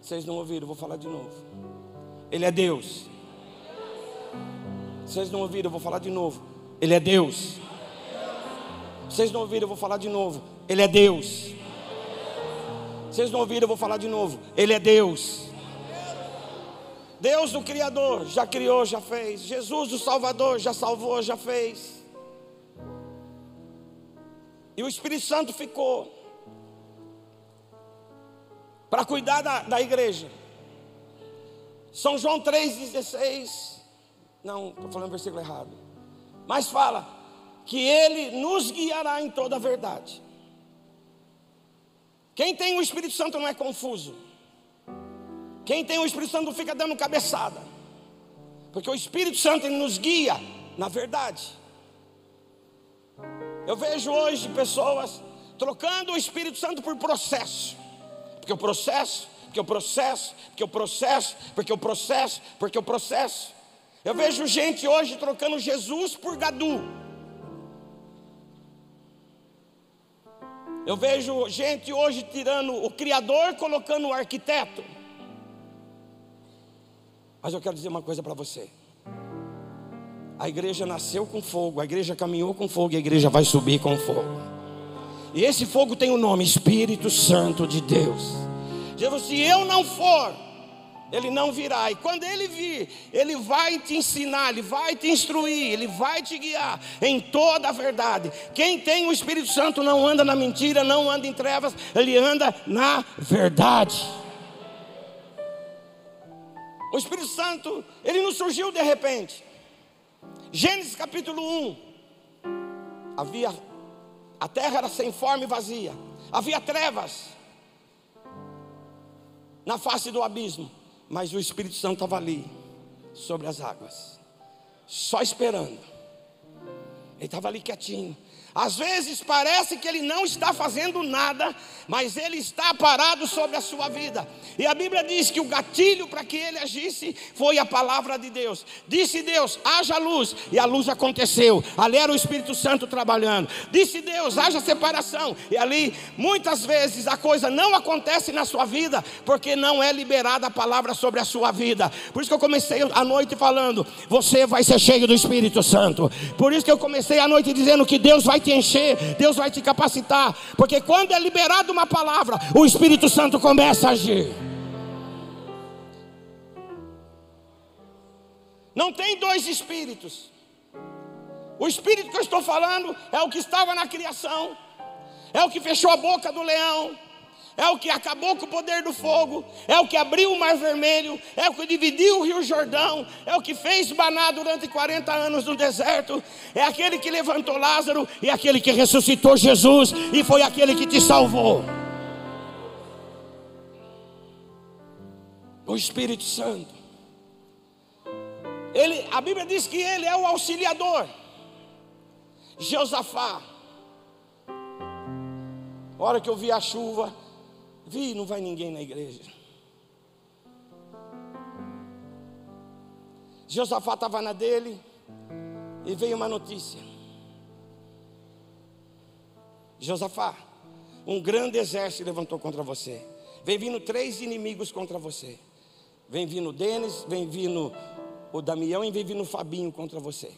Vocês não ouviram, vou falar de novo. Ele é Deus. Vocês não ouviram, vou falar de novo. Ele é Deus. Vocês não ouviram, vou falar de novo. Ele é Deus. Vocês não ouviram, vou falar de novo. Ele é Deus. Deus, o Criador, já criou, já fez. Jesus, o Salvador, já salvou, já fez. E o Espírito Santo ficou para cuidar da, da igreja. São João 3,16. Não, estou falando o versículo errado. Mas fala que ele nos guiará em toda a verdade. Quem tem o Espírito Santo não é confuso. Quem tem o Espírito Santo não fica dando cabeçada. Porque o Espírito Santo nos guia na verdade. Eu vejo hoje pessoas trocando o Espírito Santo por processo. Porque o processo, porque o processo, porque o processo, porque o processo, porque o processo. Eu vejo gente hoje trocando Jesus por gadu. Eu vejo gente hoje tirando o Criador, colocando o arquiteto. Mas eu quero dizer uma coisa para você. A igreja nasceu com fogo, a igreja caminhou com fogo e a igreja vai subir com fogo. E esse fogo tem o nome Espírito Santo de Deus. Jesus, se eu não for, ele não virá. E quando ele vir, ele vai te ensinar, ele vai te instruir, ele vai te guiar em toda a verdade. Quem tem o Espírito Santo não anda na mentira, não anda em trevas, ele anda na verdade. O Espírito Santo, ele não surgiu de repente. Gênesis capítulo 1. Havia a terra era sem forma e vazia. Havia trevas na face do abismo, mas o Espírito Santo estava ali sobre as águas, só esperando. Ele estava ali quietinho. Às vezes parece que ele não está fazendo nada, mas ele está parado sobre a sua vida. E a Bíblia diz que o gatilho para que ele agisse foi a palavra de Deus. Disse Deus: haja luz, e a luz aconteceu. Ali era o Espírito Santo trabalhando. Disse Deus: haja separação, e ali muitas vezes a coisa não acontece na sua vida, porque não é liberada a palavra sobre a sua vida. Por isso que eu comecei a noite falando: você vai ser cheio do Espírito Santo. Por isso que eu comecei a noite dizendo que Deus vai te encher, Deus vai te capacitar, porque quando é liberada uma palavra, o Espírito Santo começa a agir. Não tem dois espíritos. O espírito que eu estou falando é o que estava na criação, é o que fechou a boca do leão, é o que acabou com o poder do fogo, é o que abriu o mar vermelho, é o que dividiu o rio Jordão, é o que fez banar durante 40 anos no deserto, é aquele que levantou Lázaro e aquele que ressuscitou Jesus e foi aquele que te salvou. O Espírito Santo. Ele, a Bíblia diz que ele é o auxiliador. Josafá. A hora que eu vi a chuva, vi, não vai ninguém na igreja. Josafá estava na dele e veio uma notícia. Josafá, um grande exército levantou contra você. Vem vindo três inimigos contra você. Vem vindo Denis, vem vindo o Damião e vive no Fabinho contra você.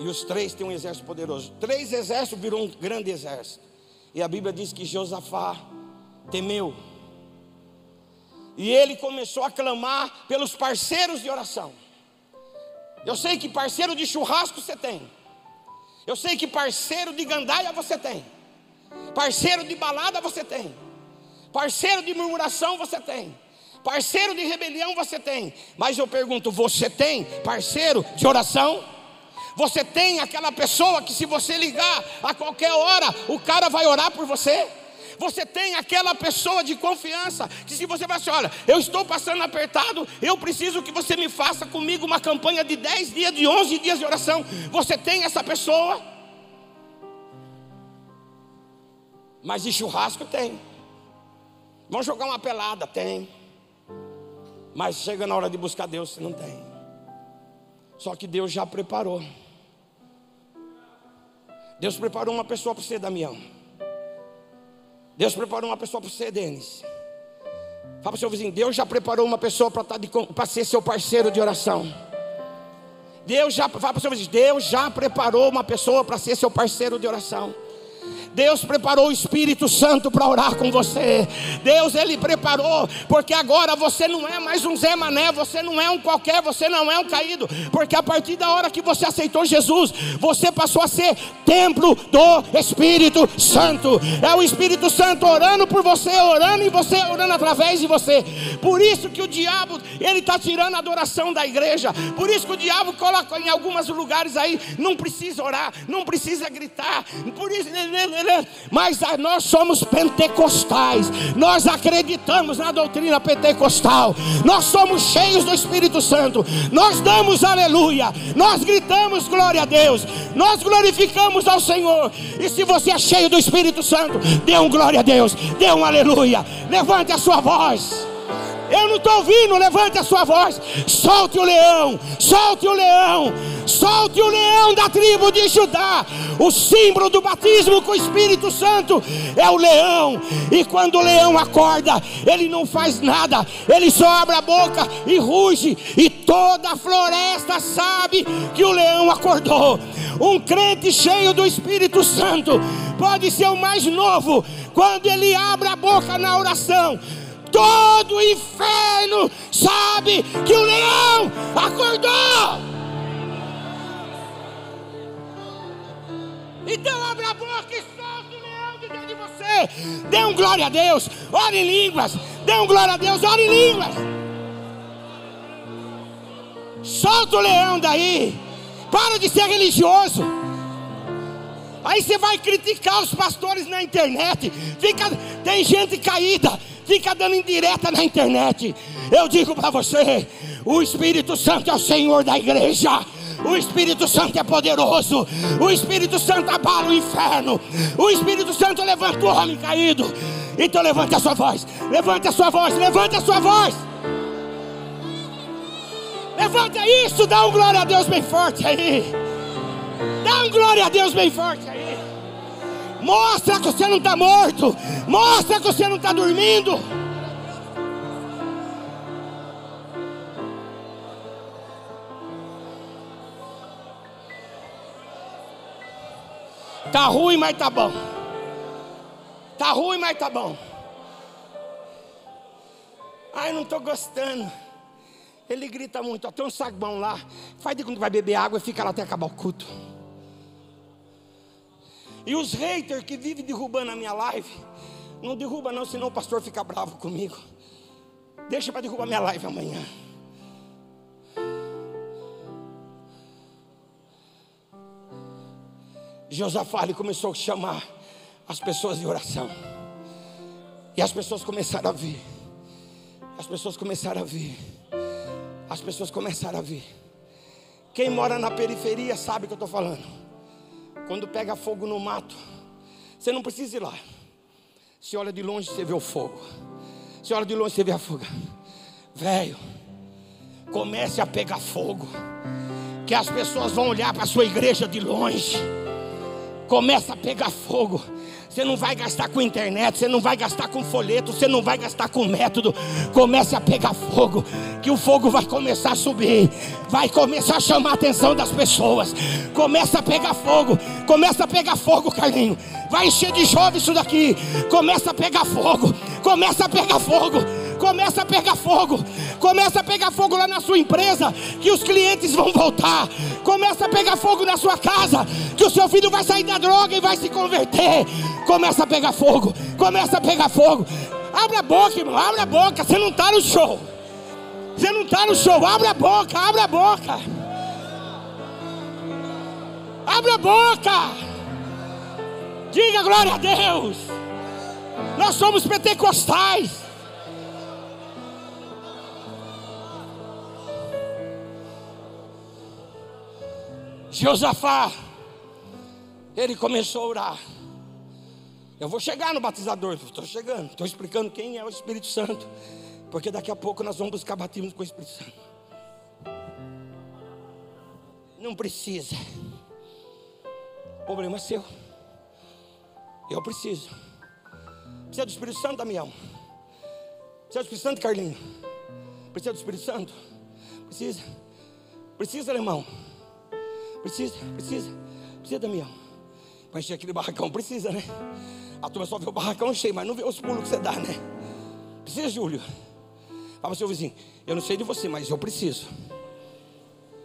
E os três têm um exército poderoso. Três exércitos virou um grande exército. E a Bíblia diz que Josafá temeu. E ele começou a clamar pelos parceiros de oração. Eu sei que parceiro de churrasco você tem. Eu sei que parceiro de gandaia você tem. Parceiro de balada você tem. Parceiro de murmuração você tem. Parceiro de rebelião você tem, mas eu pergunto: você tem parceiro de oração? Você tem aquela pessoa que, se você ligar a qualquer hora, o cara vai orar por você? Você tem aquela pessoa de confiança que, se você vai assim, olha, eu estou passando apertado, eu preciso que você me faça comigo uma campanha de 10 dias, de 11 dias de oração. Você tem essa pessoa? Mas de churrasco tem. Vamos jogar uma pelada? Tem. Mas chega na hora de buscar Deus, você não tem. Só que Deus já preparou. Deus preparou uma pessoa para você, Damião. Deus preparou uma pessoa para você, Denis. Fala para o seu vizinho, Deus já preparou uma pessoa para tá ser seu parceiro de oração. Deus já, fala para o seu vizinho, Deus já preparou uma pessoa para ser seu parceiro de oração. Deus preparou o Espírito Santo para orar com você. Deus ele preparou, porque agora você não é mais um Zé Mané, você não é um qualquer, você não é um caído, porque a partir da hora que você aceitou Jesus, você passou a ser templo do Espírito Santo. É o Espírito Santo orando por você, orando em você, orando através de você. Por isso que o diabo ele está tirando a adoração da igreja. Por isso que o diabo coloca em alguns lugares aí, não precisa orar, não precisa gritar. Por isso mas nós somos pentecostais, nós acreditamos na doutrina pentecostal, nós somos cheios do Espírito Santo, nós damos aleluia, nós gritamos glória a Deus, nós glorificamos ao Senhor. E se você é cheio do Espírito Santo, dê um glória a Deus, dê um aleluia, levante a sua voz. Eu não estou ouvindo, levante a sua voz. Solte o leão, solte o leão, solte o leão da tribo de Judá. O símbolo do batismo com o Espírito Santo é o leão. E quando o leão acorda, ele não faz nada, ele só abre a boca e ruge. E toda a floresta sabe que o leão acordou. Um crente cheio do Espírito Santo pode ser o mais novo quando ele abre a boca na oração todo o inferno sabe que o leão acordou. Então abre a boca e solta o leão de dentro de você. Dê um glória a Deus, ore em línguas. Dê um glória a Deus, ore em línguas. Solta o leão daí. Para de ser religioso. Aí você vai criticar os pastores na internet. Fica, tem gente caída fica dando indireta na internet. Eu digo para você: o Espírito Santo é o Senhor da igreja. O Espírito Santo é poderoso. O Espírito Santo abala o inferno. O Espírito Santo levanta o homem caído. Então levante a sua voz. Levante a sua voz. Levante a sua voz. Levanta isso. Dá um glória a Deus bem forte aí. Dá um glória a Deus bem forte aí. Mostra que você não está morto. Mostra que você não está dormindo. Tá ruim, mas tá bom. Tá ruim, mas tá bom. Ai, não estou gostando. Ele grita muito. Ó, tem um sagbão lá. Faz de quando vai beber água e fica lá até acabar o culto. E os haters que vivem derrubando a minha live, não derruba não, senão o pastor fica bravo comigo. Deixa para derrubar minha live amanhã. Josafá ele começou a chamar as pessoas de oração. E as pessoas começaram a vir. As pessoas começaram a vir. As pessoas começaram a vir. Quem mora na periferia sabe o que eu estou falando. Quando pega fogo no mato, você não precisa ir lá. Você olha de longe, você vê o fogo. Você olha de longe, você vê a fuga. Velho, comece a pegar fogo. Que as pessoas vão olhar para a sua igreja de longe. Começa a pegar fogo. Você não vai gastar com internet, você não vai gastar com folheto, você não vai gastar com método. Comece a pegar fogo, que o fogo vai começar a subir, vai começar a chamar a atenção das pessoas. Começa a pegar fogo, começa a pegar fogo, Carlinho. Vai encher de jovem isso daqui. Começa a pegar fogo, começa a pegar fogo começa a pegar fogo, começa a pegar fogo lá na sua empresa, que os clientes vão voltar, começa a pegar fogo na sua casa, que o seu filho vai sair da droga e vai se converter, começa a pegar fogo, começa a pegar fogo. Abre a boca, irmão, abre a boca, você não está no show. Você não está no show, abre a boca, abre a boca. Abre a boca. Diga glória a Deus. Nós somos pentecostais. Josafá, ele começou a orar. Eu vou chegar no batizador, estou chegando, estou explicando quem é o Espírito Santo, porque daqui a pouco nós vamos buscar batismo com o Espírito Santo. Não precisa, o problema é seu. Eu preciso. Precisa do Espírito Santo, Damião? Precisa do Espírito Santo, Carlinho? Precisa do Espírito Santo? Precisa. Precisa, alemão. Precisa, precisa. Precisa, Damião. Para encher aquele barracão, precisa, né? A turma só vê o barracão cheio, mas não vê os pulos que você dá, né? Precisa, Júlio. Fala para seu vizinho, eu não sei de você, mas eu preciso.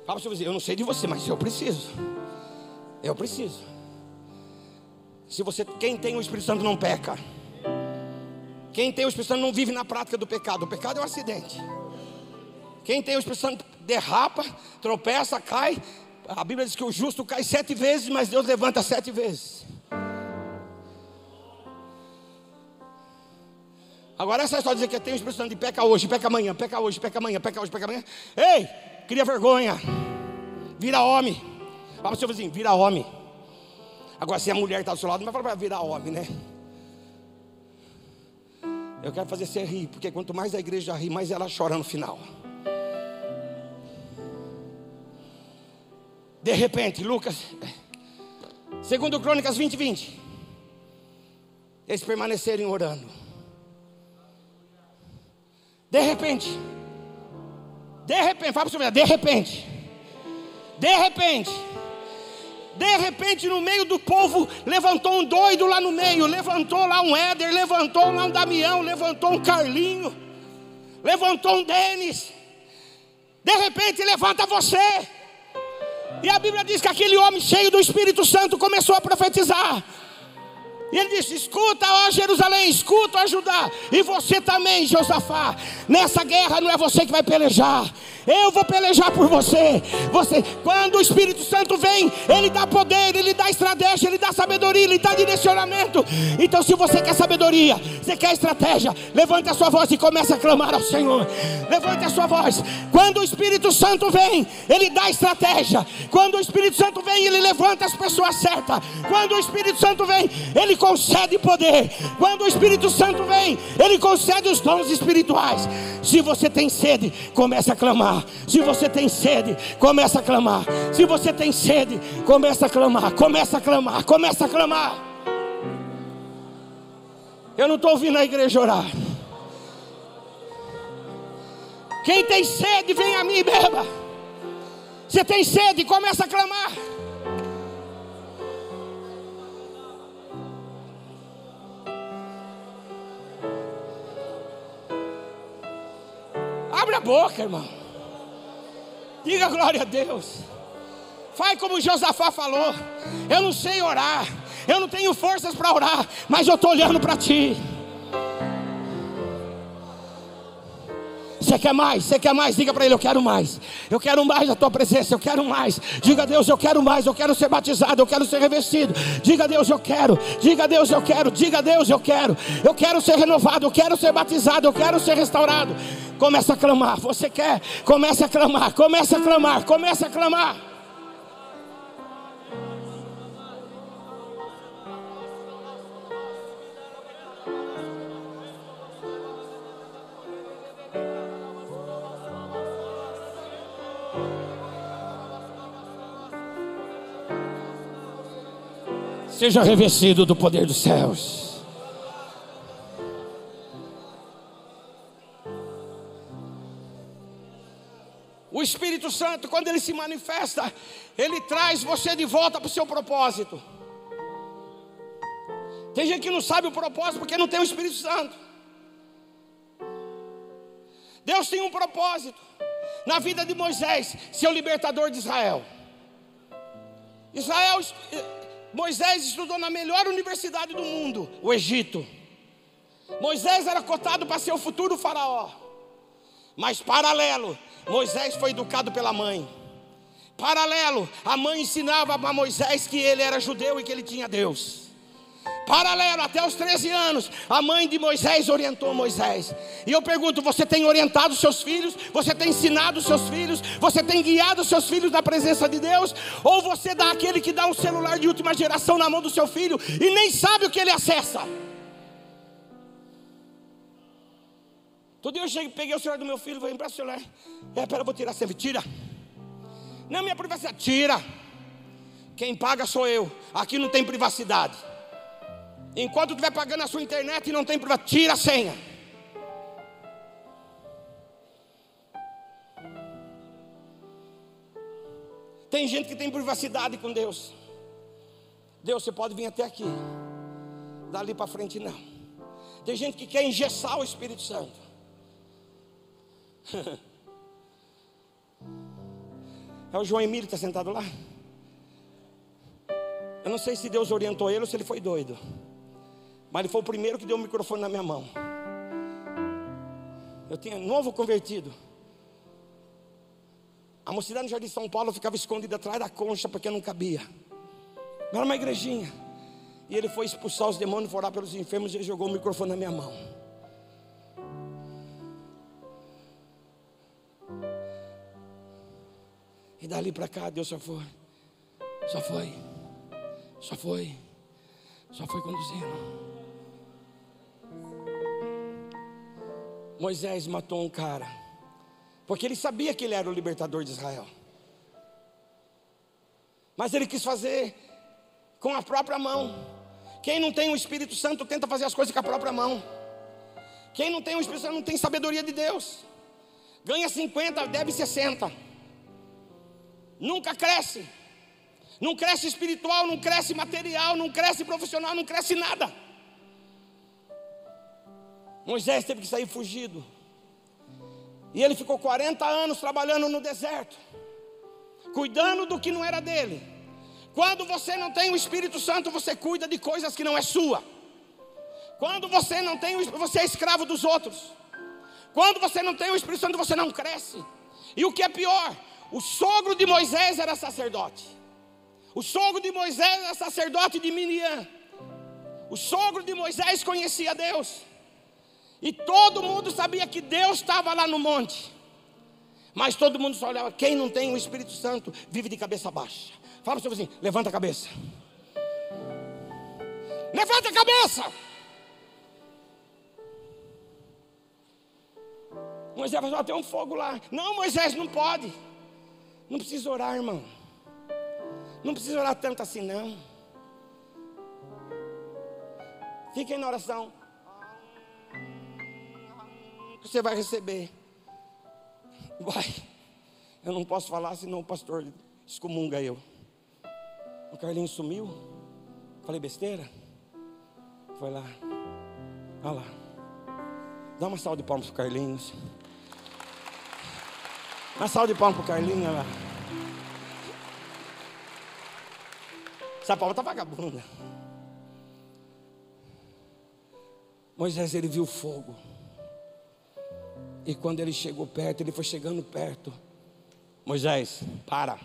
Fala para seu vizinho, eu não sei de você, mas eu preciso. Eu preciso. Se você, quem tem o Espírito Santo não peca. Quem tem o Espírito Santo não vive na prática do pecado. O pecado é um acidente. Quem tem o Espírito Santo derrapa, tropeça, cai. A Bíblia diz que o justo cai sete vezes, mas Deus levanta sete vezes. Agora essa história de dizer que tem o Espírito de peca hoje, peca amanhã, peca hoje, peca amanhã, peca hoje, peca amanhã. Ei, cria vergonha. Vira homem. Fala para o seu vizinho, vira homem. Agora se a mulher está do seu lado, não vai falar para virar homem, né? Eu quero fazer você rir, porque quanto mais a igreja ri, mais ela chora no final. De repente, Lucas, segundo Crônicas 20, 20. Eles permanecerem orando. De repente, de repente, fala para você de repente, de repente, de repente, no meio do povo, levantou um doido lá no meio, levantou lá um Éder, levantou lá um Damião, levantou um Carlinho, levantou um Denis. De repente, levanta você. E a Bíblia diz que aquele homem cheio do Espírito Santo começou a profetizar. Ele disse: Escuta, ó Jerusalém, escuta, ó Judá, e você também, Josafá. Nessa guerra não é você que vai pelejar, eu vou pelejar por você. Você, quando o Espírito Santo vem, ele dá poder, ele dá estratégia, ele dá sabedoria, ele dá direcionamento. Então, se você quer sabedoria, você quer estratégia, levante a sua voz e comece a clamar ao Senhor. Levante a sua voz. Quando o Espírito Santo vem, ele dá estratégia. Quando o Espírito Santo vem, ele levanta as pessoas certas. Quando o Espírito Santo vem, ele concede poder. Quando o Espírito Santo vem, ele concede os dons espirituais. Se você tem sede, comece a clamar. Se você tem sede, começa a clamar. Se você tem sede, começa a clamar. Começa a clamar. Começa a clamar. Eu não estou ouvindo a igreja orar. Quem tem sede, vem a mim e beba. Você tem sede, começa a clamar. Abre a boca, irmão. Diga glória a Deus. Faz como Josafá falou. Eu não sei orar. Eu não tenho forças para orar. Mas eu estou olhando para ti. Você quer mais? Você quer mais? Diga para ele: Eu quero mais. Eu quero mais da tua presença. Eu quero mais. Diga a Deus: Eu quero mais. Eu quero ser batizado. Eu quero ser revestido. Diga a Deus: Eu quero. Diga a Deus: Eu quero. Diga a Deus: Eu quero. Eu quero ser renovado. Eu quero ser batizado. Eu quero ser restaurado. Começa a clamar. Você quer? Começa a clamar. Começa a clamar. Começa a clamar. Seja revestido do poder dos céus. O Espírito Santo, quando ele se manifesta, ele traz você de volta para o seu propósito. Tem gente que não sabe o propósito porque não tem o Espírito Santo. Deus tem um propósito na vida de Moisés, ser o libertador de Israel. Israel, Moisés estudou na melhor universidade do mundo, o Egito. Moisés era cotado para ser o futuro faraó. Mas paralelo, Moisés foi educado pela mãe. Paralelo, a mãe ensinava para Moisés que ele era judeu e que ele tinha Deus. Paralelo, até os 13 anos, a mãe de Moisés orientou Moisés. E eu pergunto: você tem orientado seus filhos? Você tem ensinado seus filhos? Você tem guiado seus filhos na presença de Deus? Ou você dá aquele que dá um celular de última geração na mão do seu filho e nem sabe o que ele acessa? Todo dia eu cheguei, peguei o celular do meu filho, vou emprestar o celular. É, pera, vou tirar sempre. Tira. Não, minha privacidade. Tira. Quem paga sou eu. Aqui não tem privacidade. Enquanto estiver pagando a sua internet e não tem privacidade, tira a senha. Tem gente que tem privacidade com Deus. Deus, você pode vir até aqui. Dali para frente, não. Tem gente que quer engessar o Espírito Santo. É o João Emílio que está sentado lá. Eu não sei se Deus orientou ele ou se ele foi doido. Mas ele foi o primeiro que deu o microfone na minha mão. Eu tinha novo convertido. A mocidade no Jardim de São Paulo ficava escondida atrás da concha porque não cabia. Era uma igrejinha. E ele foi expulsar os demônios, orar pelos enfermos e jogou o microfone na minha mão. E dali para cá, Deus só foi, só foi, só foi, só foi conduzindo. Moisés matou um cara, porque ele sabia que ele era o libertador de Israel. Mas ele quis fazer com a própria mão. Quem não tem o Espírito Santo tenta fazer as coisas com a própria mão. Quem não tem o Espírito Santo não tem sabedoria de Deus. Ganha 50, deve 60. Nunca cresce. Não cresce espiritual, não cresce material, não cresce profissional, não cresce nada. Moisés teve que sair fugido. E ele ficou 40 anos trabalhando no deserto, cuidando do que não era dele. Quando você não tem o Espírito Santo, você cuida de coisas que não é sua. Quando você não tem, você é escravo dos outros. Quando você não tem o Espírito Santo, você não cresce. E o que é pior, o sogro de Moisés era sacerdote. O sogro de Moisés era sacerdote de Minian. O sogro de Moisés conhecia Deus. E todo mundo sabia que Deus estava lá no monte. Mas todo mundo só olhava. Quem não tem o Espírito Santo vive de cabeça baixa. Fala para o seu levanta a cabeça. Levanta a cabeça. Moisés vai ter um fogo lá. Não, Moisés não pode. Não precisa orar, irmão. Não precisa orar tanto assim, não. Fiquem na oração você vai receber. Vai. Eu não posso falar, senão o pastor excomunga eu. O Carlinhos sumiu. Falei besteira? Foi lá. Olha lá. Dá uma salva de palmas pro Carlinhos. Uma salva de palmas pro Carlinhos, olha lá. Essa palma tá vagabunda. Moisés, ele viu fogo. E quando ele chegou perto, ele foi chegando perto. Moisés, para.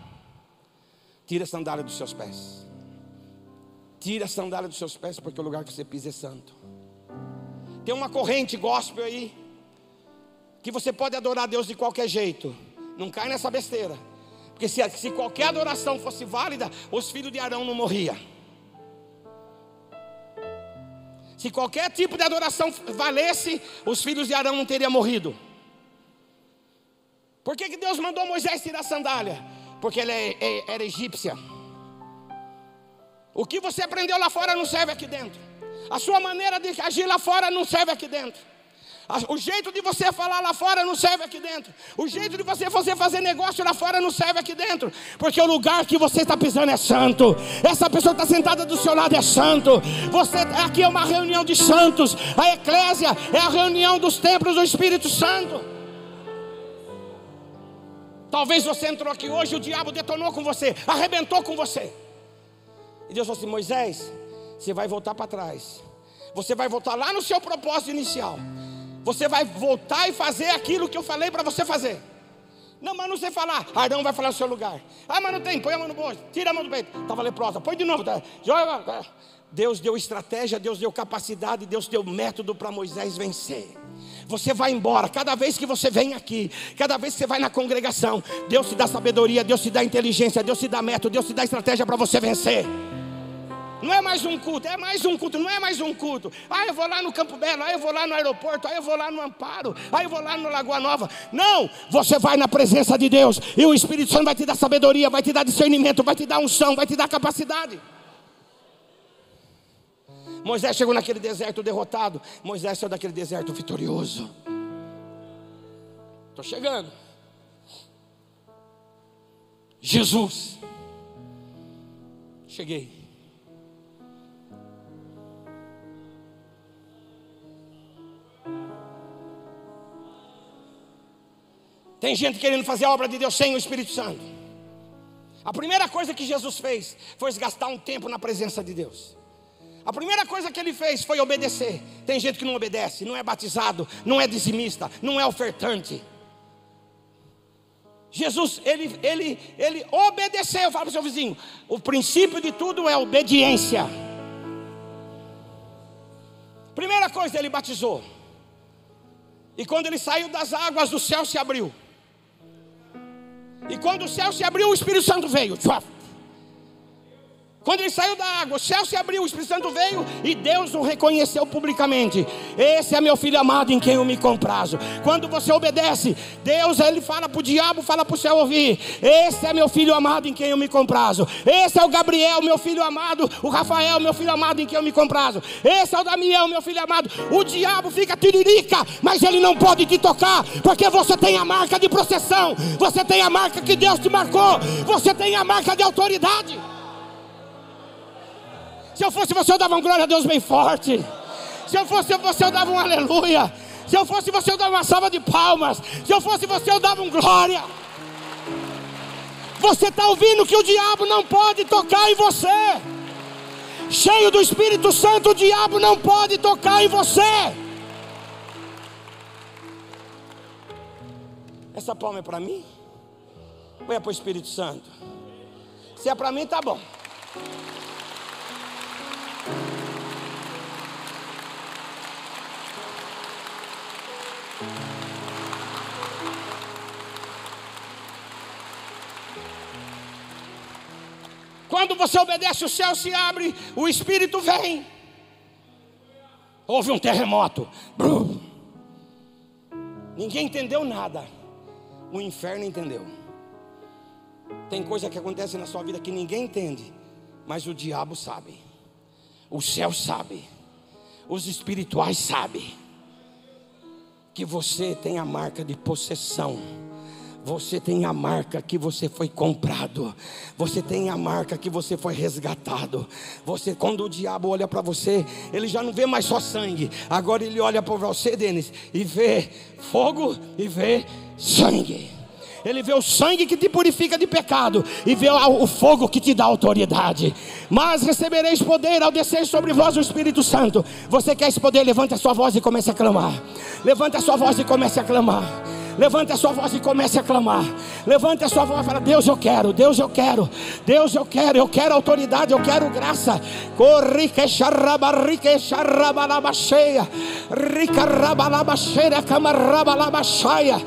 Tira a sandália dos seus pés. Tira a sandália dos seus pés, porque o lugar que você pisa é santo. Tem uma corrente gospel aí. Que você pode adorar Deus de qualquer jeito. Não cai nessa besteira. Porque se, se qualquer adoração fosse válida, os filhos de Arão não morriam. Se qualquer tipo de adoração valesse, os filhos de Arão não teriam morrido. Por que, que Deus mandou Moisés tirar a sandália? Porque ele é, é, era egípcia. O que você aprendeu lá fora não serve aqui dentro. A sua maneira de agir lá fora não serve aqui dentro. O jeito de você falar lá fora não serve aqui dentro. O jeito de você, fazer negócio lá fora não serve aqui dentro. Porque o lugar que você está pisando é santo. Essa pessoa está sentada do seu lado é santo. Você aqui é uma reunião de santos. A eclésia é a reunião dos templos do Espírito Santo. Talvez você entrou aqui hoje o diabo detonou com você, arrebentou com você. E Deus falou assim: Moisés, você vai voltar para trás. Você vai voltar lá no seu propósito inicial. Você vai voltar e fazer aquilo que eu falei para você fazer. Não, mas não sei falar. Arão vai falar no seu lugar. Ah, mas não tem. Põe a mão no bolso. Tira a mão do peito. Estava leprosa. Põe de novo. Tá? Joga. Deus deu estratégia, Deus deu capacidade, Deus deu método para Moisés vencer. Você vai embora, cada vez que você vem aqui, cada vez que você vai na congregação, Deus te dá sabedoria, Deus te dá inteligência, Deus te dá método, Deus te dá estratégia para você vencer. Não é mais um culto, é mais um culto, não é mais um culto. Ah, eu vou lá no Campo Belo, ah, eu vou lá no aeroporto, ah, eu vou lá no Amparo, ah, eu vou lá no Lagoa Nova. Não, você vai na presença de Deus e o Espírito Santo vai te dar sabedoria, vai te dar discernimento, vai te dar unção, vai te dar capacidade. Moisés chegou naquele deserto derrotado. Moisés saiu daquele deserto vitorioso. Estou chegando. Jesus. Cheguei. Tem gente querendo fazer a obra de Deus sem o Espírito Santo. A primeira coisa que Jesus fez foi gastar um tempo na presença de Deus. A primeira coisa que ele fez foi obedecer. Tem gente que não obedece, não é batizado, não é dizimista, não é ofertante. Jesus, ele, ele, ele obedeceu. Fala para o seu vizinho: o princípio de tudo é obediência. Primeira coisa, ele batizou. E quando ele saiu das águas, o céu se abriu. E quando o céu se abriu, o Espírito Santo veio. Quando ele saiu da água, o céu se abriu, o Espírito Santo veio e Deus o reconheceu publicamente. Esse é meu filho amado em quem eu me comprazo. Quando você obedece, Deus ele fala para o diabo, fala para o céu ouvir. Esse é meu filho amado em quem eu me comprazo. Esse é o Gabriel, meu filho amado. O Rafael, meu filho amado em quem eu me comprazo. Esse é o Daniel, meu filho amado. O diabo fica tiririca, mas ele não pode te tocar, porque você tem a marca de processão. Você tem a marca que Deus te marcou. Você tem a marca de autoridade. Se eu fosse você, eu dava um glória a Deus bem forte. Se eu fosse você, eu dava um aleluia. Se eu fosse você, eu dava uma salva de palmas. Se eu fosse você, eu dava um glória. Você está ouvindo que o diabo não pode tocar em você. Cheio do Espírito Santo, o diabo não pode tocar em você. Essa palma é para mim? Ou é para o Espírito Santo? Se é para mim, tá bom. Quando você obedece, o céu se abre, o Espírito vem. Houve um terremoto. Brum. Ninguém entendeu nada. O inferno entendeu. Tem coisa que acontece na sua vida que ninguém entende, mas o diabo sabe. O céu sabe. Os espirituais sabem que você tem a marca de possessão você tem a marca que você foi comprado. Você tem a marca que você foi resgatado. Você, quando o diabo olha para você, ele já não vê mais só sangue. Agora ele olha para você, Denis, e vê fogo e vê sangue. Ele vê o sangue que te purifica de pecado e vê o fogo que te dá autoridade. Mas recebereis poder ao descer sobre vós o Espírito Santo. Você quer esse poder? Levante a sua voz e comece a clamar. Levante a sua voz e comece a clamar. Levante a sua voz e comece a clamar. Levante a sua voz e fala: Deus, eu quero, Deus, eu quero, Deus, eu quero, eu quero autoridade, eu quero graça. Corrique xarrabarrique xarrabalabacheia, rica rabalabacheia, camarrabalabachaia.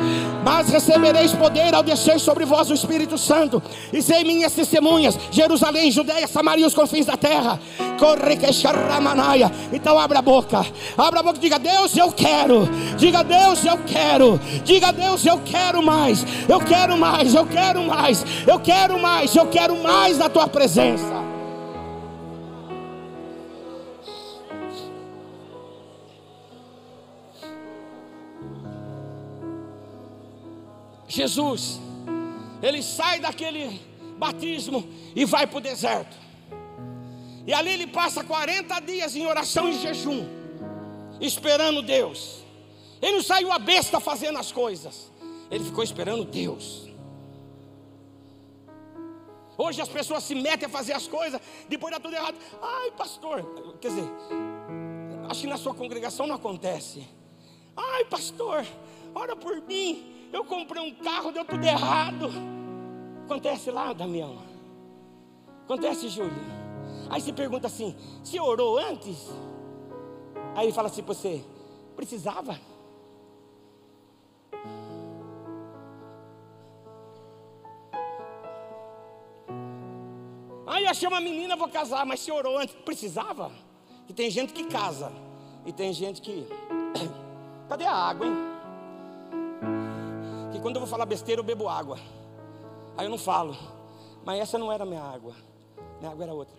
Mas recebereis poder ao descer sobre vós o Espírito Santo, e sei minhas testemunhas, Jerusalém, Judéia, Samaria, os confins da terra. Corrique xarramanaia. Então abra a boca, abra a boca e diga: Deus, eu quero, diga: Deus, eu quero, diga: Deus, eu quero mais, eu quero mais, eu quero mais, eu quero mais, eu quero mais da tua presença. Jesus, ele sai daquele batismo e vai para o deserto. E ali ele passa 40 dias em oração e jejum, esperando Deus. Ele não saiu a besta fazendo as coisas. Ele ficou esperando Deus. Hoje as pessoas se metem a fazer as coisas, depois dá tudo errado. Ai, pastor, quer dizer, acho que na sua congregação não acontece. Ai, pastor, ora por mim. Eu comprei um carro, deu tudo errado. Acontece lá, Damião. Acontece, Júlio. Aí você pergunta assim: se orou antes? Aí ele fala assim para você: precisava? Aí achei uma menina, vou casar, mas se orou antes, precisava? E tem gente que casa, e tem gente que. Cadê a água, hein? Que quando eu vou falar besteira, eu bebo água. Aí eu não falo, mas essa não era minha água, minha água era outra.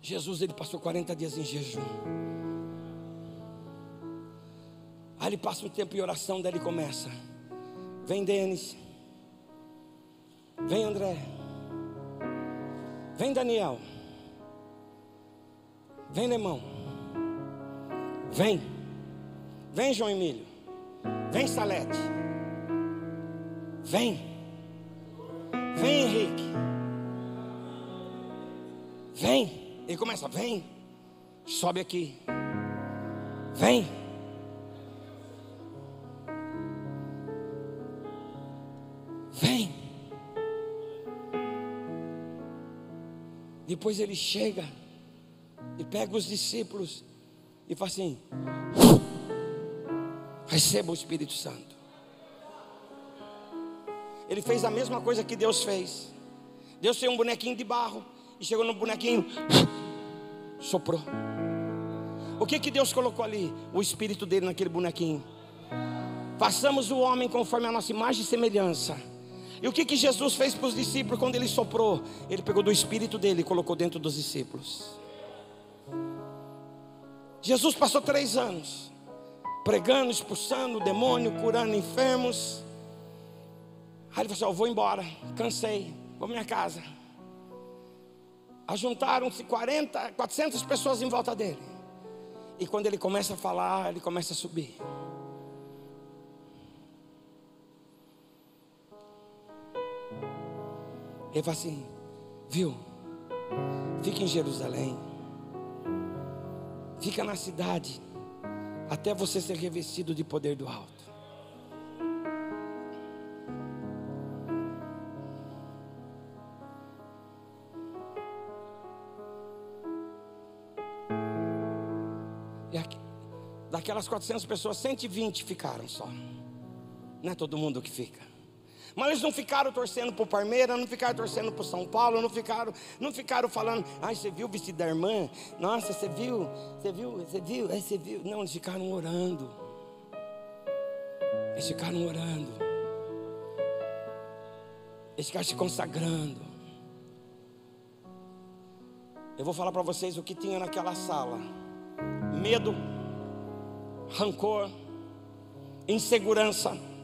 Jesus ele passou 40 dias em jejum. Aí ele passa um tempo em oração, daí ele começa. Vem Denis. Vem André. Vem Daniel. Vem Lemão. Vem. Vem João Emílio. Vem Salete. Vem. Vem Henrique. Vem. Ele começa, vem. Sobe aqui. Vem. Depois ele chega e pega os discípulos e fala assim: receba o Espírito Santo. Ele fez a mesma coisa que Deus fez. Deus fez um bonequinho de barro e chegou no bonequinho, soprou. O que que Deus colocou ali? O Espírito dele naquele bonequinho. Façamos o homem conforme a nossa imagem e semelhança. E o que que Jesus fez para os discípulos quando ele soprou? Ele pegou do Espírito dele e colocou dentro dos discípulos. Jesus passou três anos pregando, expulsando o demônio, curando enfermos. Aí ele falou assim: Eu vou embora, cansei, vou minha casa. Ajuntaram-se 40, 400 pessoas em volta dele. E quando ele começa a falar, ele começa a subir. Ele fala assim: Viu? Fica em Jerusalém. Fica na cidade. Até você ser revestido de poder do alto. E daquelas 400 pessoas, 120 ficaram só. Não é todo mundo que fica. Mas eles não ficaram torcendo para o Parmeira, não ficaram torcendo para o São Paulo, não ficaram, não ficaram falando, ai, você viu o vestido da irmã? Nossa, você viu, você viu, você viu, aí você viu. Não, eles ficaram orando. Eles ficaram orando. Eles ficaram se consagrando. Eu vou falar para vocês o que tinha naquela sala: medo, rancor, insegurança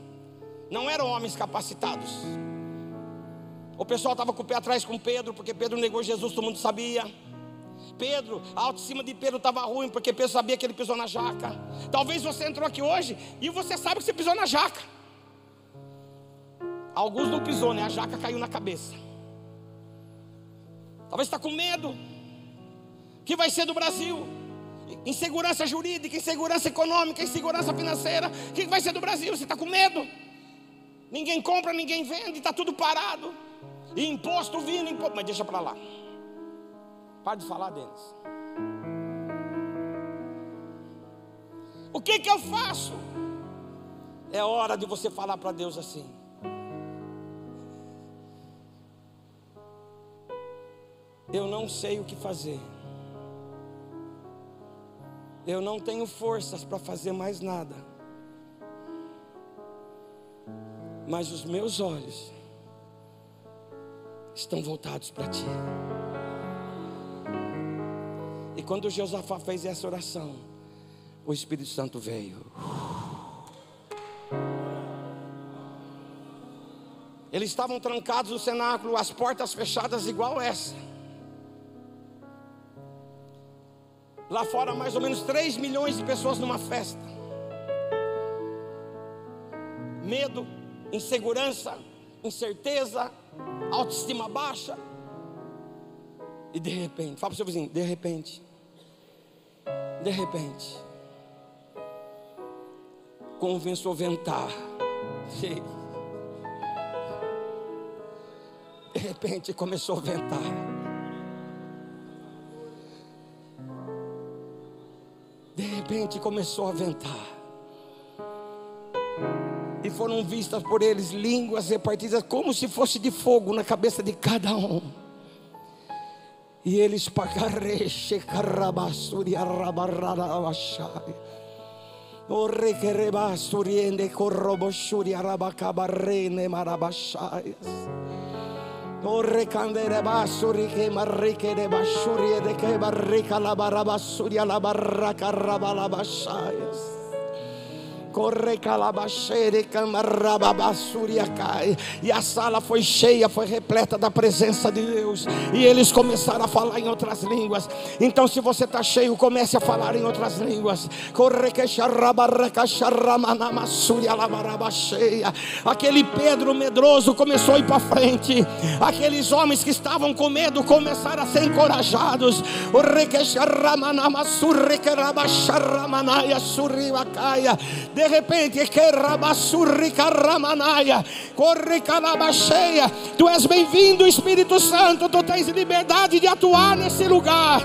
não eram homens capacitados. O pessoal estava com o pé atrás com Pedro, porque Pedro negou Jesus, todo mundo sabia. Pedro, a autoestima de Pedro estava ruim, porque Pedro sabia que ele pisou na jaca. Talvez você entrou aqui hoje e você sabe que você pisou na jaca. Alguns não pisou, né? A jaca caiu na cabeça. Talvez está com medo. O que vai ser do Brasil? Insegurança jurídica, insegurança econômica, insegurança financeira. O que vai ser do Brasil? Você está com medo? Ninguém compra, ninguém vende, está tudo parado. E imposto vindo, imposto. Mas deixa para lá. Para de falar deles. O que que eu faço? É hora de você falar para Deus assim. Eu não sei o que fazer. Eu não tenho forças para fazer mais nada. Mas os meus olhos estão voltados para ti. E quando Josafá fez essa oração, o Espírito Santo veio. Eles estavam trancados no cenáculo, as portas fechadas igual essa. Lá fora, mais ou menos 3 milhões de pessoas numa festa. Medo, insegurança, incerteza, autoestima baixa. E de repente, fala para o seu vizinho, de repente, de repente, começou a ventar. De repente começou a ventar. De repente começou a ventar foram vistas por eles línguas repartidas como se fosse de fogo na cabeça de cada um. E eles pacareche carabasuri arabararabashai. O requerebasturiende corroboshuri arabacabarrene marabashaias. O recanderebasuri que marrique de de. Corre calabaxere, cai. E a sala foi cheia, foi repleta da presença de Deus. E eles começaram a falar em outras línguas. Então, se você está cheio, comece a falar em outras línguas. Corre que. Aquele Pedro medroso começou a ir para frente. Aqueles homens que estavam com medo começaram a ser encorajados. O. De repente, que rabassurricarramanaia, corricalabacheia. Tu és bem-vindo, Espírito Santo. Tu tens liberdade de atuar nesse lugar.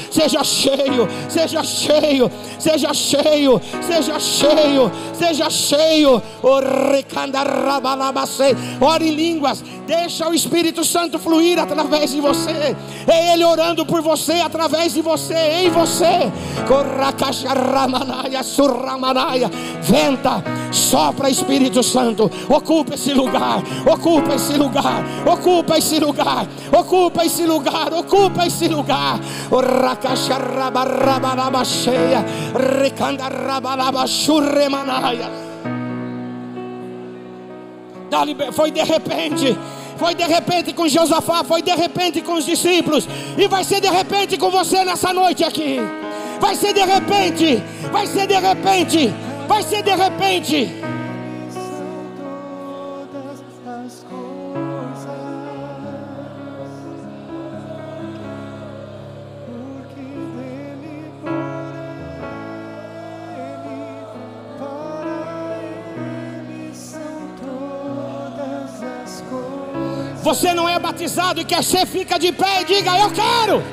seja cheio, seja cheio, seja cheio, seja cheio, seja cheio. Ore em línguas, deixa o Espírito Santo fluir através de você. É Ele orando por você, através de você, em você. Venta, sopra Espírito Santo, ocupa esse lugar, ocupa esse lugar, ocupa esse lugar, ocupa esse lugar, ocupa esse lugar. Rakasharabarabalabasheia, Recandarabalabasurremanaias. Foi de repente. Foi de repente com Josafá, foi de repente com os discípulos, e vai ser de repente com você nessa noite aqui. Vai ser de repente, vai ser de repente, vai ser de repente. Você não é batizado e quer ser, fica de pé e diga: Eu quero.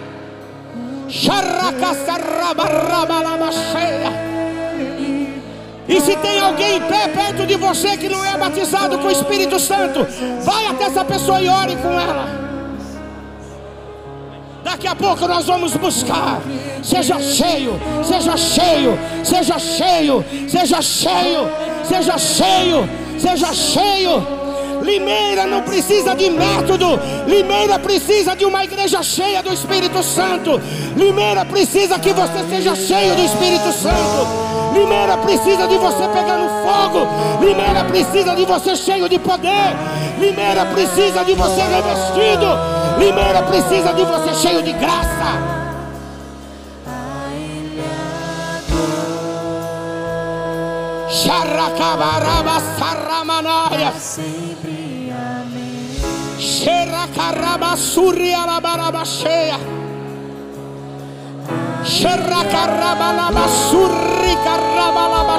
E se tem alguém em pé perto de você que não é batizado com o Espírito Santo, vai até essa pessoa e ore com ela. Daqui a pouco nós vamos buscar. Seja cheio, seja cheio, seja cheio, seja cheio, seja cheio, seja cheio. Limeira não precisa de método. Limeira precisa de uma igreja cheia do Espírito Santo. Limeira precisa que você seja cheio do Espírito Santo. Limeira precisa de você pegando fogo. Limeira precisa de você cheio de poder. Limeira precisa de você revestido. Limeira precisa de você cheio de graça. Xaracabaraba sarramanaya. Sempre amém. Xeracaraba surrialabaraba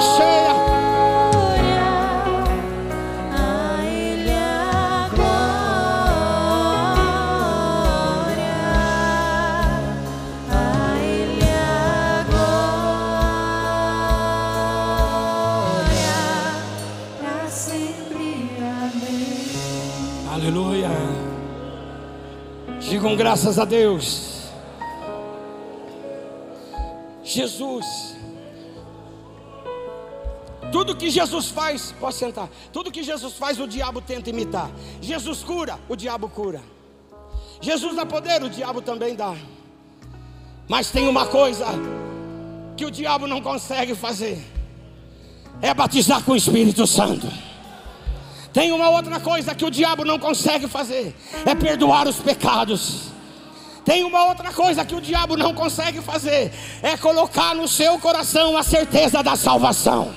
graças a Deus. Jesus. Tudo que Jesus faz, pode sentar. Tudo que Jesus faz, o diabo tenta imitar. Jesus cura, o diabo cura. Jesus dá poder, o diabo também dá. Mas tem uma coisa que o diabo não consegue fazer: é batizar com o Espírito Santo. Tem uma outra coisa que o diabo não consegue fazer: é perdoar os pecados. Tem uma outra coisa que o diabo não consegue fazer: é colocar no seu coração a certeza da salvação.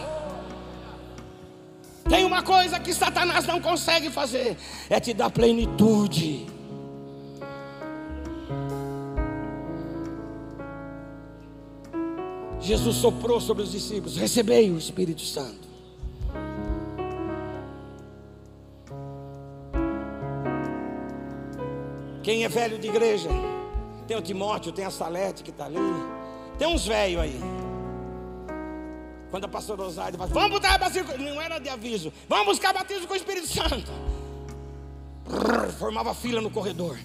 Tem uma coisa que Satanás não consegue fazer: é te dar plenitude. Jesus soprou sobre os discípulos: recebei o Espírito Santo. Quem é velho de igreja? Tem o Timóteo, tem a Salete que está ali. Tem uns velhos aí. Quando a pastora Osaide fala, vamos buscar batismo, não era de aviso, vamos buscar batismo com o Espírito Santo. Formava fila no corredor.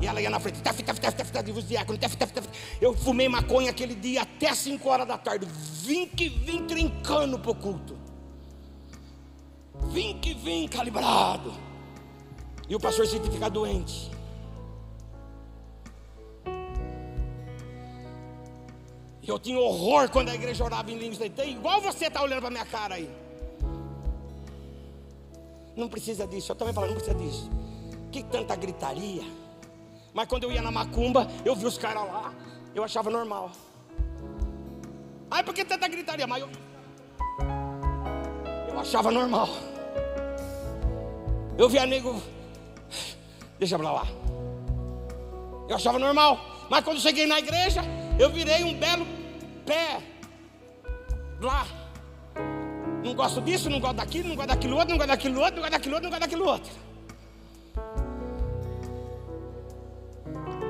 E ela ia na frente, tef, tef, tef, tef, tef, diácono, tef, tef, tef. Eu fumei maconha aquele dia até 5 horas da tarde. Vim que vim trincando pro culto. Vim que vim calibrado. E o pastor Cid fica doente. Eu tinha horror quando a igreja orava em línguas. Igual você está olhando para minha cara aí. Não precisa disso. Eu também falo, não precisa disso. Que tanta gritaria. Mas quando eu ia na macumba, eu vi os caras lá. Eu achava normal. Ai, por que tanta gritaria? Mas eu, eu achava normal. Eu via nego. Deixa pra lá. Eu achava normal. Mas quando cheguei na igreja, eu virei um belo pé lá. Não gosto disso, não gosto daquilo, não gosto daquilo outro, não gosto daquilo outro, não gosto daquilo outro, não gosto daquilo outro.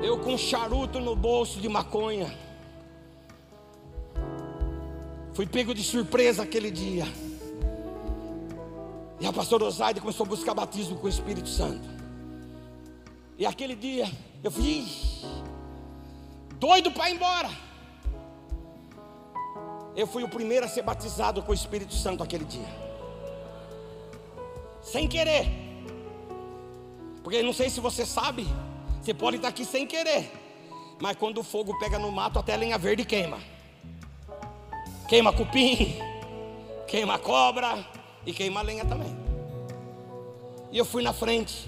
Eu com um charuto no bolso de maconha. Fui pego de surpresa aquele dia. E a pastora Osaide começou a buscar batismo com o Espírito Santo. E aquele dia eu fui doido para ir embora. Eu fui o primeiro a ser batizado com o Espírito Santo aquele dia. Sem querer. Porque não sei se você sabe, você pode estar aqui sem querer. Mas quando o fogo pega no mato, até a lenha verde queima. Queima cupim, queima cobra e queima lenha também. E eu fui na frente.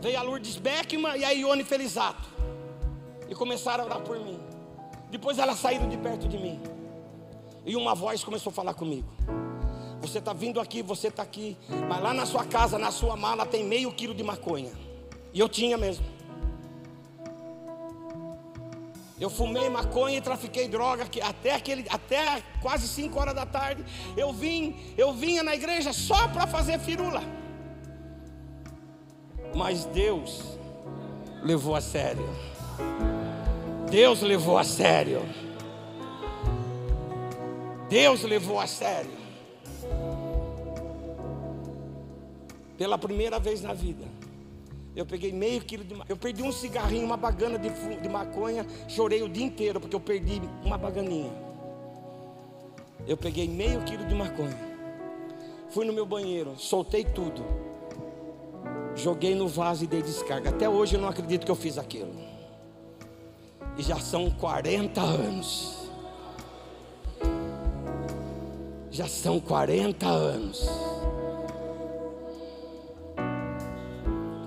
Veio a Lourdes Beckman e a Ione Felizato. E começaram a orar por mim. Depois elas saíram de perto de mim. E uma voz começou a falar comigo. Você está vindo aqui, você está aqui. Mas lá na sua casa, na sua mala, tem meio quilo de maconha. E eu tinha mesmo. Eu fumei maconha e trafiquei droga até, aquele, até quase 5 horas da tarde. Eu vim, eu vinha na igreja só para fazer firula. Mas Deus levou a sério. Deus levou a sério. Deus levou a sério. Pela primeira vez na vida, eu peguei meio quilo de Eu perdi um cigarrinho, uma bagana de, de maconha. Chorei o dia inteiro porque eu perdi uma baganinha. Eu peguei meio quilo de maconha. Fui no meu banheiro, soltei tudo. Joguei no vaso e dei descarga. Até hoje eu não acredito que eu fiz aquilo. E já são 40 anos. Já são 40 anos.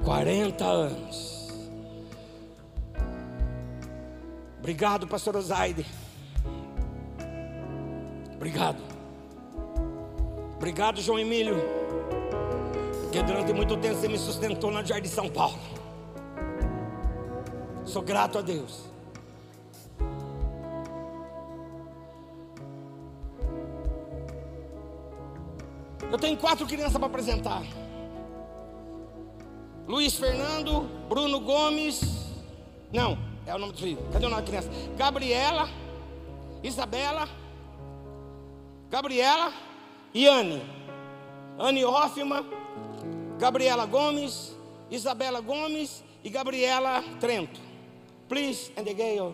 40 anos. Obrigado, pastor Osaide. Obrigado. Obrigado, João Emílio. Porque durante muito tempo você me sustentou na Jardim São Paulo. Sou grato a Deus. Tenho quatro crianças para apresentar. Luiz Fernando, Bruno Gomes. Não, é o nome do filho. Cadê o nome da criança? Gabriela, Isabela, Gabriela e Anne. Anne Hoffman, Gabriela Gomes, Isabela Gomes e Gabriela Trento. Please, and the Gale.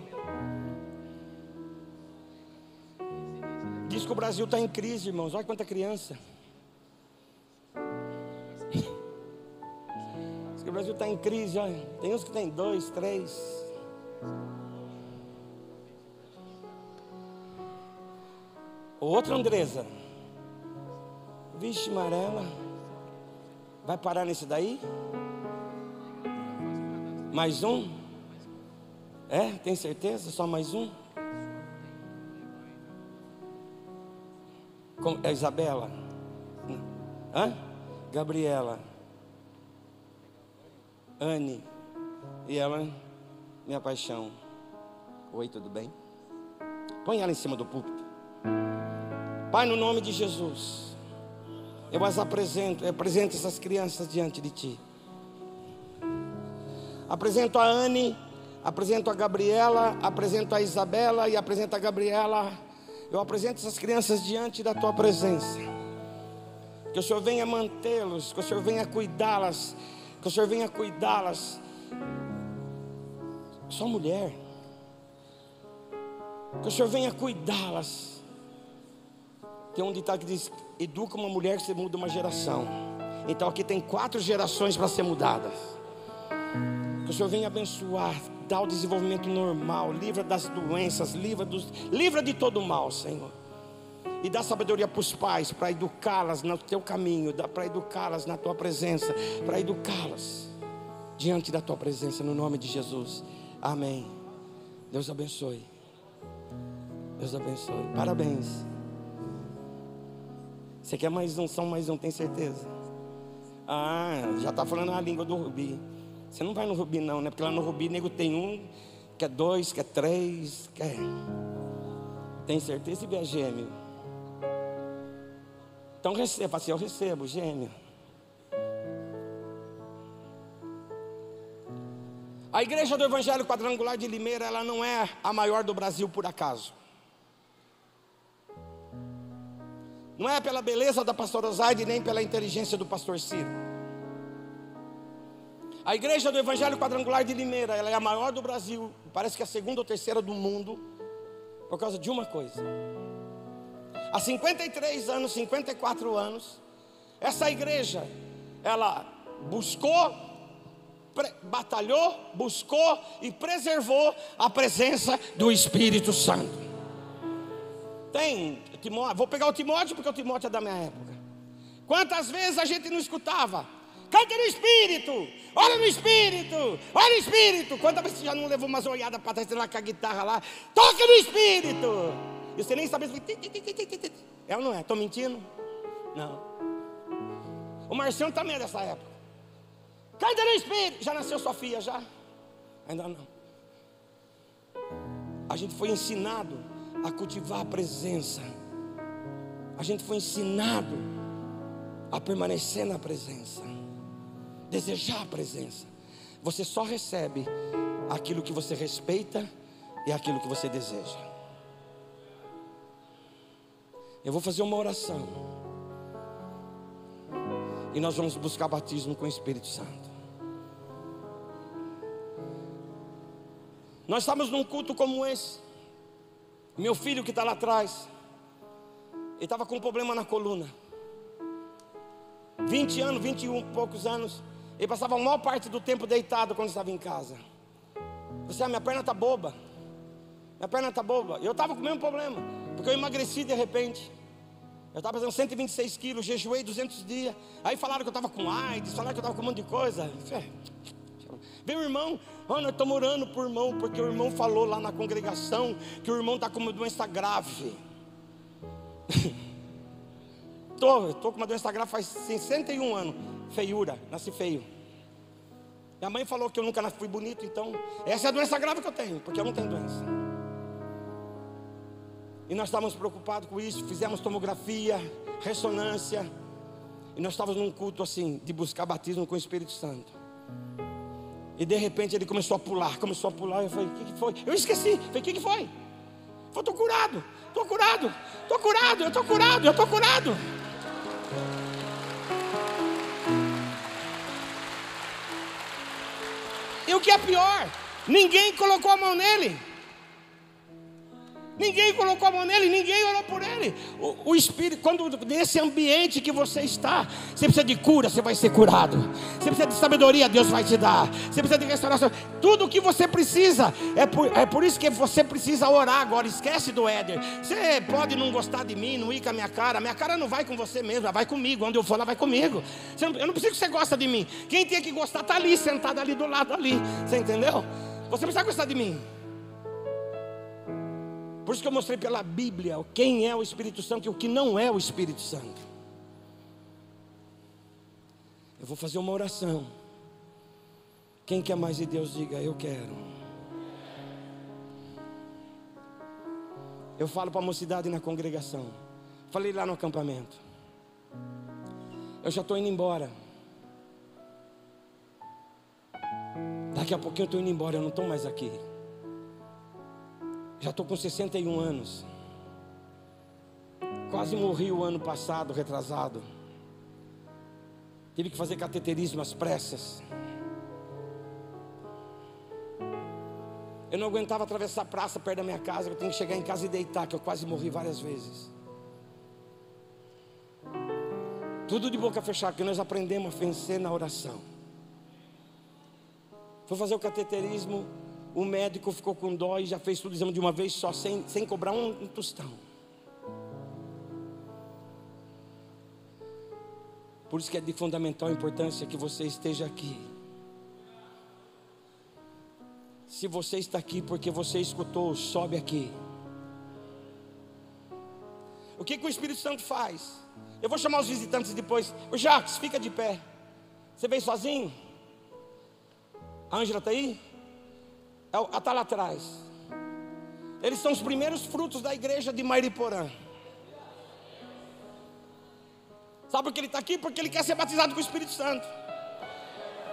Diz que o Brasil está em crise, irmãos. Olha quanta criança. Brasil está em crise, olha. Tem uns que tem dois, três. Outra Andresa. Vixe, amarela. Vai parar nesse daí? Mais um? É? Tem certeza? Só mais um? Com, é Isabela? Hã? Gabriela. Anne. E ela, minha paixão. Oi, tudo bem? Põe ela em cima do púlpito. Pai, no nome de Jesus, eu as apresento, eu apresento essas crianças diante de Ti. Apresento a Anne, apresento a Gabriela, apresento a Isabela e apresento a Gabriela Eu apresento essas crianças diante da tua presença. Que o Senhor venha mantê-los, que o Senhor venha cuidá-las, que o Senhor venha cuidá-las. Só mulher. Que o Senhor venha cuidá-las. Tem um ditado que diz: educa uma mulher que você muda uma geração. Então aqui tem quatro gerações para ser mudadas. Que o Senhor venha abençoar, dar o desenvolvimento normal, livra das doenças, livra, dos, livra de todo mal, Senhor. E dá sabedoria para os pais, para educá-las no teu caminho, para educá-las na tua presença, para educá-las diante da tua presença, no nome de Jesus. Amém. Deus abençoe. Deus abençoe. Parabéns. Você quer mais um? São mais um, tem certeza? Ah, já está falando a língua do Rubi. Você não vai no Rubi, não, né? Porque lá no Rubi, nego tem um, quer dois, quer três, quer. Tem certeza se vier gêmeo? Então receba, assim, eu recebo gêmeo. A igreja do Evangelho Quadrangular de Limeira, ela não é a maior do Brasil por acaso. Não é pela beleza da pastora Zaide, nem pela inteligência do pastor Ciro. A igreja do Evangelho Quadrangular de Limeira, ela é a maior do Brasil, parece que é a segunda ou terceira do mundo, por causa de uma coisa. Há 53 anos, 54 anos, essa igreja, ela buscou, batalhou, buscou e preservou a presença do Espírito Santo. Tem Timóteo, vou pegar o Timóteo porque o Timóteo é da minha época. Quantas vezes a gente não escutava? Canta no Espírito, olha no Espírito, olha no Espírito. Quantas vezes você já não levou umas olhadas para trás lá com a guitarra lá? Toca no Espírito. E você nem sabia. Ou não é? Estou mentindo? Não. O Marciano também é dessa época. Canta no Espírito. Já nasceu sua filha já? Ainda não. A gente foi ensinado a cultivar a presença a gente foi ensinado a permanecer na presença, desejar a presença. Você só recebe aquilo que você respeita e aquilo que você deseja. Eu vou fazer uma oração. E nós vamos buscar batismo com o Espírito Santo. Nós estamos num culto como esse. Meu filho que está lá atrás. Ele estava com um problema na coluna. 20 anos, 21 e poucos anos. Ele passava a maior parte do tempo deitado quando estava em casa. Você, ah, minha perna está boba. Minha perna está boba. Eu estava com o mesmo problema. Porque eu emagreci de repente. Eu estava fazendo 126 quilos, jejuei 200 dias. Aí falaram que eu estava com AIDS, falaram que eu estava com um monte de coisa. Veio o irmão, oh, nós estamos orando por irmão, porque o irmão falou lá na congregação que o irmão está com uma doença grave. tô, tô com uma doença grave faz 61 anos. Feiura, nasci feio. Minha mãe falou que eu nunca fui bonito, então essa é a doença grave que eu tenho, porque eu não tenho doença. E nós estávamos preocupados com isso, fizemos tomografia, ressonância, e nós estávamos num culto assim, de buscar batismo com o Espírito Santo. E de repente ele começou a pular, começou a pular, eu falei, o que, que foi? Eu esqueci, falei, o que, que foi? Eu estou curado. Estou curado, estou curado, eu estou curado, eu estou curado. E o que é pior, ninguém colocou a mão nele. Ninguém colocou a mão nele, ninguém orou por ele. O, o, Espírito, quando nesse ambiente que você está, você precisa de cura, você vai ser curado. Você precisa de sabedoria, Deus vai te dar. Você precisa de restauração. Tudo o que você precisa. É por, é por isso que você precisa orar agora. Esquece do Éder. Você pode não gostar de mim, não ir com a minha cara. Minha cara não vai com você mesmo, ela vai comigo. Onde eu for, ela vai comigo. Não, eu não preciso que você goste de mim. Quem tem que gostar está ali, sentado ali do lado ali. Você entendeu? Você precisa gostar de mim. Isso que eu mostrei pela Bíblia quem é o Espírito Santo e o que não é o Espírito Santo. Eu vou fazer uma oração. Quem quer mais de Deus, diga: Eu quero. Eu falo para a mocidade na congregação. Falei lá no acampamento. Eu já estou indo embora. Daqui a pouquinho eu estou indo embora, eu não estou mais aqui. Já estou com 61 anos. quase morri o ano passado, retrasado. Tive que fazer cateterismo às pressas. Eu não aguentava atravessar a praça perto da minha casa. Eu tenho que chegar em casa e deitar, que eu quase morri várias vezes. Tudo de boca fechada, que nós aprendemos a vencer na oração. Foi fazer o cateterismo, o médico ficou com dó e já fez tudo o exame de uma vez só, sem, sem cobrar um, um tostão. Por isso que é de fundamental importância que você esteja aqui. Se você está aqui porque você escutou, sobe aqui. O que, que o Espírito Santo faz? Eu vou chamar os visitantes depois. O Jacques, fica de pé. Você veio sozinho? A Ângela está aí? Está lá atrás. Eles são os primeiros frutos da igreja de Mairiporã. Sabe por que ele está aqui? Porque ele quer ser batizado com o Espírito Santo.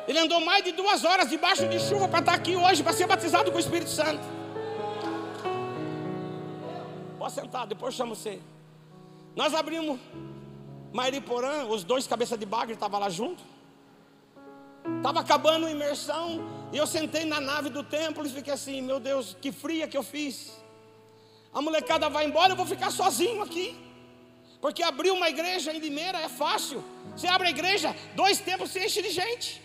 Ele andou mais de duas horas debaixo de chuva para estar aqui hoje, para ser batizado com o Espírito Santo. Pode sentar, depois chamo você. Nós abrimos Mairiporã, os dois cabeça de bagre estavam lá junto. Estava acabando a imersão e eu sentei na nave do templo e fiquei assim, meu Deus, que fria que eu fiz. A molecada vai embora, eu vou ficar sozinho aqui. Porque abrir uma igreja em Limeira é fácil. Você abre a igreja, dois tempos se enche de gente.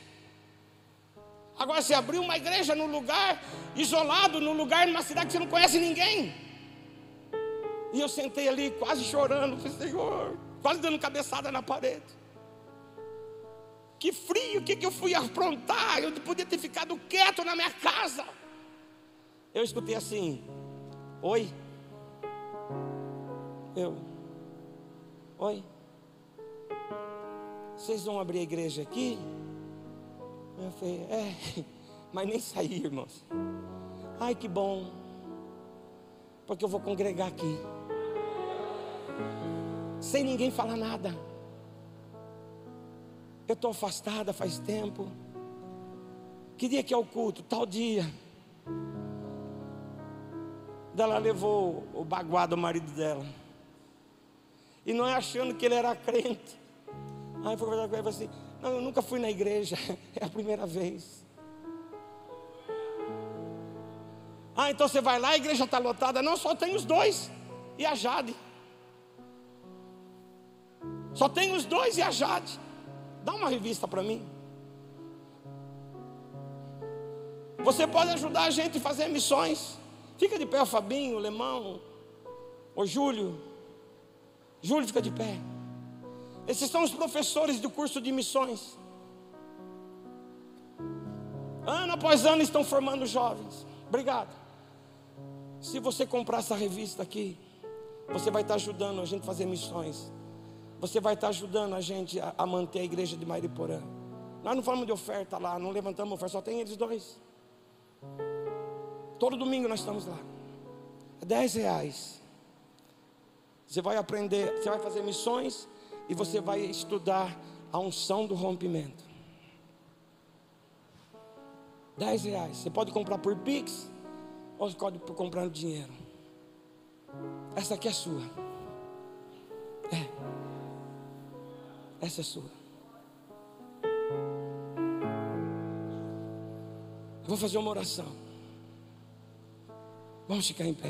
Agora, você abrir uma igreja num lugar isolado, num lugar, numa cidade que você não conhece ninguém. E eu sentei ali quase chorando, falei, Senhor, quase dando cabeçada na parede. Que frio, o que, que eu fui aprontar? Eu podia ter ficado quieto na minha casa. Eu escutei assim: Oi. Eu, Oi. Vocês vão abrir a igreja aqui? Eu falei, é, mas nem saí, irmãos. Ai, que bom. Porque eu vou congregar aqui. Sem ninguém falar nada. Eu estou afastada faz tempo. Que dia que é o culto? Tal dia. Ela levou o baguá do marido dela. E não é achando que ele era crente. Aí foi conversar com ele e assim: Não, eu nunca fui na igreja, é a primeira vez. Ah, então você vai lá, a igreja está lotada. Não, só tem os dois e a Jade. Só tem os dois e a Jade. Dá uma revista para mim. Você pode ajudar a gente a fazer missões. Fica de pé o Fabinho, o Lemão, o Júlio. Júlio, fica de pé. Esses são os professores do curso de missões. Ano após ano estão formando jovens. Obrigado. Se você comprar essa revista aqui, você vai estar ajudando a gente a fazer missões. Você vai estar ajudando a gente a, manter a igreja de Mariporã. Nós não falamos de oferta lá, não levantamos oferta, só tem eles dois. Todo domingo nós estamos lá. É 10 reais. Você vai aprender, você vai fazer missões e você vai estudar a unção do rompimento. 10 reais. Você pode comprar por Pix ou você pode comprar no dinheiro. Essa aqui é sua. É. Essa é sua. Eu vou fazer uma oração. Vamos ficar em pé.